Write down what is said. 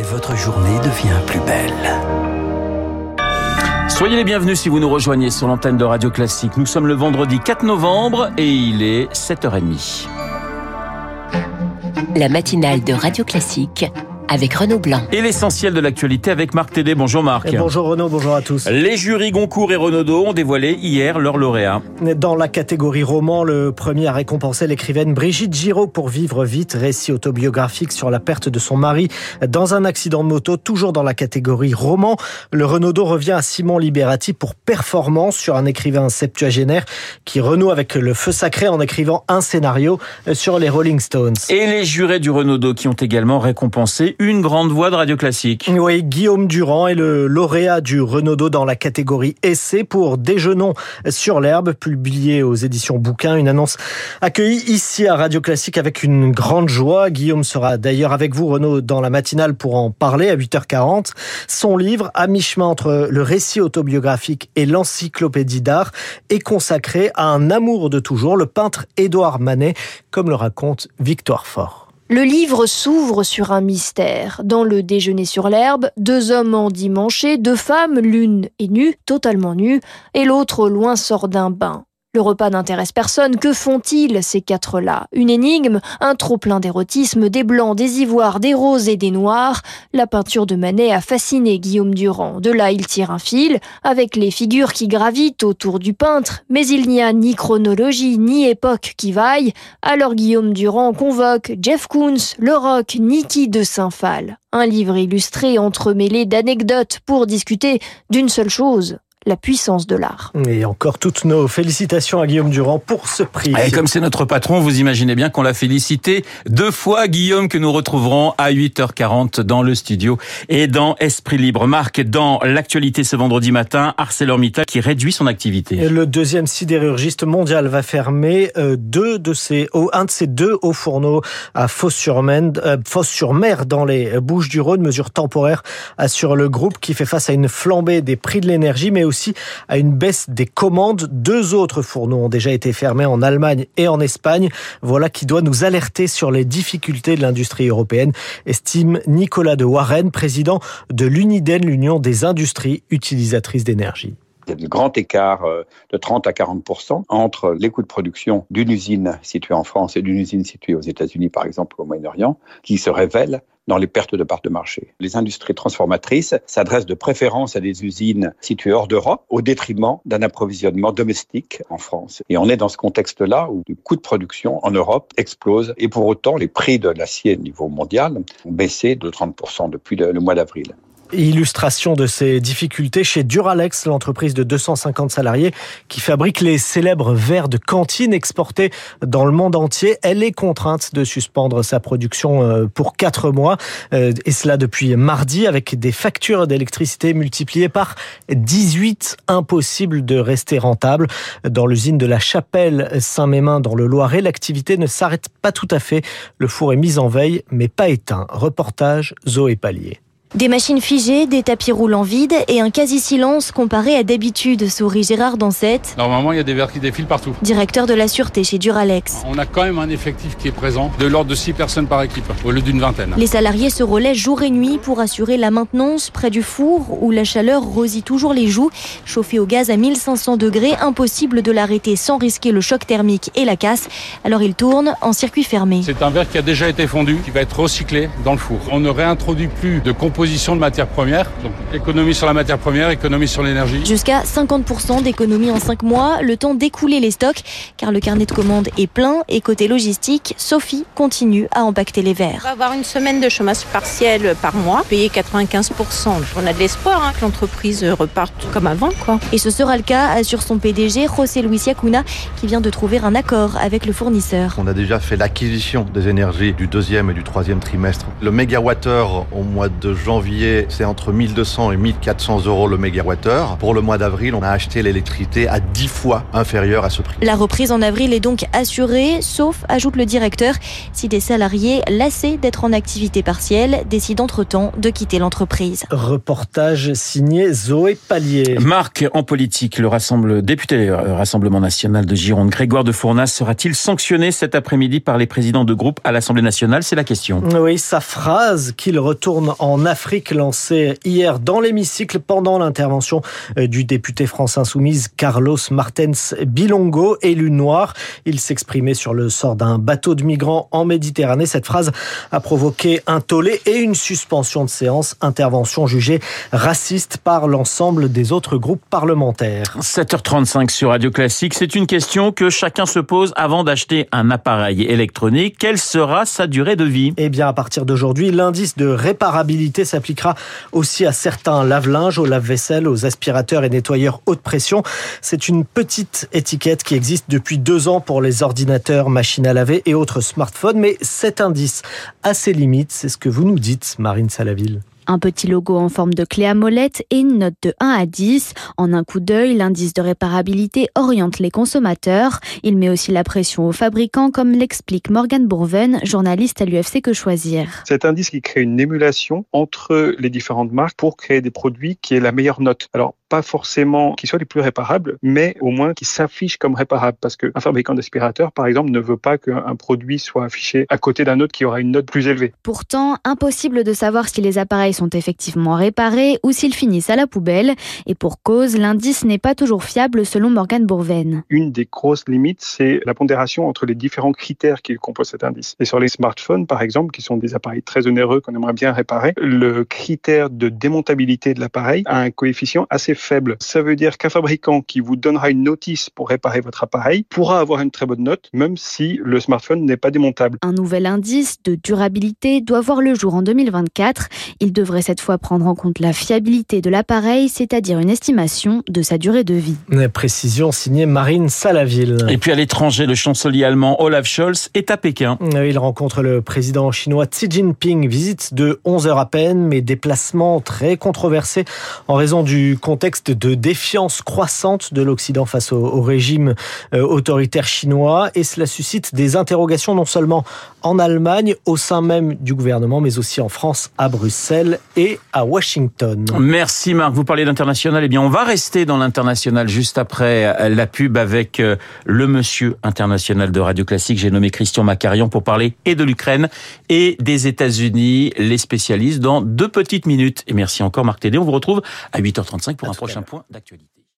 et votre journée devient plus belle. Soyez les bienvenus si vous nous rejoignez sur l'antenne de Radio Classique. Nous sommes le vendredi 4 novembre et il est 7h30. La matinale de Radio Classique avec Renaud Blanc. Et l'essentiel de l'actualité avec Marc Tédé. Bonjour Marc. Et bonjour Renaud, bonjour à tous. Les jurys Goncourt et Renaudot ont dévoilé hier leur lauréat. Dans la catégorie roman, le premier a récompensé l'écrivaine Brigitte Giraud pour Vivre vite, récit autobiographique sur la perte de son mari dans un accident de moto, toujours dans la catégorie roman. Le Renaudot revient à Simon Liberati pour Performance sur un écrivain septuagénaire qui renoue avec le feu sacré en écrivant un scénario sur les Rolling Stones. Et les jurés du Renaudot qui ont également récompensé une grande voix de radio classique. Oui, Guillaume Durand est le lauréat du Renaudot dans la catégorie essai pour Déjeunons sur l'herbe, publié aux éditions Bouquin. Une annonce accueillie ici à Radio Classique avec une grande joie. Guillaume sera d'ailleurs avec vous, Renaud, dans la matinale pour en parler à 8h40. Son livre, à mi-chemin entre le récit autobiographique et l'encyclopédie d'art, est consacré à un amour de toujours, le peintre Édouard Manet, comme le raconte Victoire Fort. Le livre s'ouvre sur un mystère. Dans le déjeuner sur l'herbe, deux hommes endimanchés, deux femmes, l'une est nue, totalement nue, et l'autre au loin sort d'un bain. Le repas n'intéresse personne. Que font-ils, ces quatre-là? Une énigme, un trop-plein d'érotisme, des blancs, des ivoires, des roses et des noirs. La peinture de Manet a fasciné Guillaume Durand. De là, il tire un fil, avec les figures qui gravitent autour du peintre. Mais il n'y a ni chronologie, ni époque qui vaille. Alors Guillaume Durand convoque Jeff Koons, le rock, Niki de Saint-Phal. Un livre illustré entremêlé d'anecdotes pour discuter d'une seule chose, la puissance de l'art. Et encore toutes nos félicitations à Guillaume Durand pour ce prix. Et comme c'est notre patron, vous imaginez bien qu'on l'a félicité deux fois, Guillaume, que nous retrouverons à 8h40 dans le studio et dans Esprit Libre. Marc, dans l'actualité ce vendredi matin, ArcelorMittal qui réduit son activité. Et le deuxième sidérurgiste mondial va fermer euh, deux de ses, un de ses deux hauts fourneaux à Fos-sur-Mer, euh, Fos-sur-Mer dans les Bouches-du-Rhône. Mesure temporaire assure le groupe qui fait face à une flambée des prix de l'énergie, mais aussi à une baisse des commandes. Deux autres fourneaux ont déjà été fermés en Allemagne et en Espagne. Voilà qui doit nous alerter sur les difficultés de l'industrie européenne, estime Nicolas de Warren, président de l'UNIDEN, l'Union des industries utilisatrices d'énergie. Il y a de grands écarts de 30 à 40 entre les coûts de production d'une usine située en France et d'une usine située aux États-Unis, par exemple, au Moyen-Orient, qui se révèlent dans les pertes de parts de marché. Les industries transformatrices s'adressent de préférence à des usines situées hors d'Europe au détriment d'un approvisionnement domestique en France. Et on est dans ce contexte-là où le coût de production en Europe explose et pour autant les prix de l'acier au niveau mondial ont baissé de 30% depuis le, mois d'avril. Illustration de ces difficultés chez Duralex, l'entreprise de 250 salariés qui fabrique les célèbres verres de cantine exportés dans le monde entier. Elle est contrainte de suspendre sa production euh, pour quatre mois euh, et cela depuis mardi avec des factures d'électricité multipliées par 18. Impossible de rester rentable. Dans l'usine de la Chapelle Saint-Mémin dans le Loiret, l'activité ne s'arrête pas tout à fait. Le four est mis en veille mais pas éteint. Reportage Zoé Pallier. Des machines figées, des tapis roulants vides et un quasi-silence comparé à d'habitude, sourit Gérard Dansette. Normalement, il y a des verres qui défilent partout. Directeur de la sûreté chez Duralex. On a quand même un effectif qui est présent, de l'ordre de 6 personnes par équipe, au lieu d'une vingtaine. Les salariés se relaient jour et nuit pour assurer la maintenance près du four où la chaleur rosille toujours les joues. Chauffé au gaz à 1500 degrés, impossible de l'arrêter sans risquer le choc thermique et la casse. Alors il tourne en circuit fermé. C'est un verre qui a déjà été fondu, qui va être recyclé dans le four. On ne réintroduit plus de composition de matières premières. Donc économie sur la matière première, économie sur l'énergie. Jusqu'à 50% d'économie en 5 mois, le temps d'écouler les stocks, car le carnet de commandes est plein. Et côté logistique, Sophie continue à empaqueter les verres. On va avoir une semaine de chômage partiel par mois, payer 95%. On a de l'espoir hein, que l'entreprise reparte comme avant. Quoi. Et ce sera le cas, assure son PDG, José Luis Yacuna, qui vient de trouver un accord avec le fournisseur. On a déjà fait l'acquisition des énergies du deuxième et du troisième trimestre. Le mégawattheure au mois de juin janvier, c'est entre 1200 et 1400 euros le mégawattheure. Pour le mois d'avril, on a acheté l'électricité à 10 fois inférieure à ce prix. La reprise en avril est donc assurée, sauf, ajoute le directeur, si des salariés lassés d'être en activité partielle décident entre-temps de quitter l'entreprise. Reportage signé Zoé Pallier. Marc, en politique, le rassemble, député euh, Rassemblement national de Gironde, Grégoire de Fournas, sera-t-il sanctionné cet après-midi par les présidents de groupe à l'Assemblée nationale? C'est la question. Oui, sa phrase qu'il retourne en Afrique lancée hier dans l'hémicycle pendant l'intervention euh, du député France Insoumise Carlos Martens Bilongo, élu noir. Il s'exprimait sur le sort d'un bateau de migrants en Méditerranée. Cette phrase a provoqué un tollé et une suspension de séance, intervention jugée raciste par l'ensemble des autres groupes parlementaires. 7h35 sur Radio Classique, c'est une question que chacun se pose avant d'acheter un appareil électronique. Quelle sera sa durée de vie? Eh bien, à partir d'aujourd'hui, l'indice de réparabilité s'appliquera aussi à certains lave-linges, aux lave-vaisselle, aux aspirateurs et nettoyeurs haute pression. C'est une petite étiquette qui existe depuis deux ans pour les ordinateurs, machines à laver et autres smartphones, mais cet indice a ses limites, c'est ce que vous nous dites, Marine Salaville. Un petit logo en forme de clé à molette et une note de 1 à 10. En un coup d'œil, l'indice de réparabilité oriente les consommateurs. Il met aussi la pression aux fabricants, comme l'explique Morgan Bourven, journaliste à l'UFC Que Choisir. Cet indice qui crée une émulation entre les différentes marques pour créer des produits qui aient la meilleure note. Alors, pas forcément qui soient les plus réparables, mais au moins qui s'affichent comme réparables. Parce qu'un fabricant d'aspirateur, par exemple, ne veut pas qu'un produit soit affiché à côté d'un autre qui aura une note plus élevée. Pourtant, impossible de savoir si les appareils sont effectivement réparés ou s'ils finissent à la poubelle. Et pour cause, l'indice n'est pas toujours fiable selon Morgan Bourven. Une des grosses limites, c'est la pondération entre les différents critères qui composent cet indice. Et sur les smartphones, par exemple, qui sont des appareils très onéreux qu'on aimerait bien réparer, le critère de démontabilité de l'appareil a un coefficient assez faible. Ça veut dire qu'un fabricant qui vous donnera une notice pour réparer votre appareil pourra avoir une très bonne note, même si le smartphone n'est pas démontable. Un nouvel indice de durabilité doit voir le jour en 2024. Il devrait cette fois prendre en compte la fiabilité de l'appareil, c'est-à-dire une estimation de sa durée de vie. Précision signée Marine Salaville. Et puis à l'étranger, le chancelier allemand Olaf Scholz est à Pékin. Il rencontre le président chinois Xi Jinping, visite de 11 heures à peine, mais déplacement très controversé en raison du contexte de défiance croissante de l'Occident face au, au régime euh, autoritaire chinois. Et cela suscite des interrogations non seulement en Allemagne, au sein même du gouvernement, mais aussi en France, à Bruxelles et à Washington. Merci Marc, vous parlez d'international. Eh bien, on va rester dans l'international juste après la pub avec euh, le monsieur international de Radio Classique. J'ai nommé Christian Macarion pour parler et de l'Ukraine et des États-Unis, les spécialistes, dans deux petites minutes. Et merci encore Marc Tédé. On vous retrouve à 8h35 pour un prochain point d'actualité.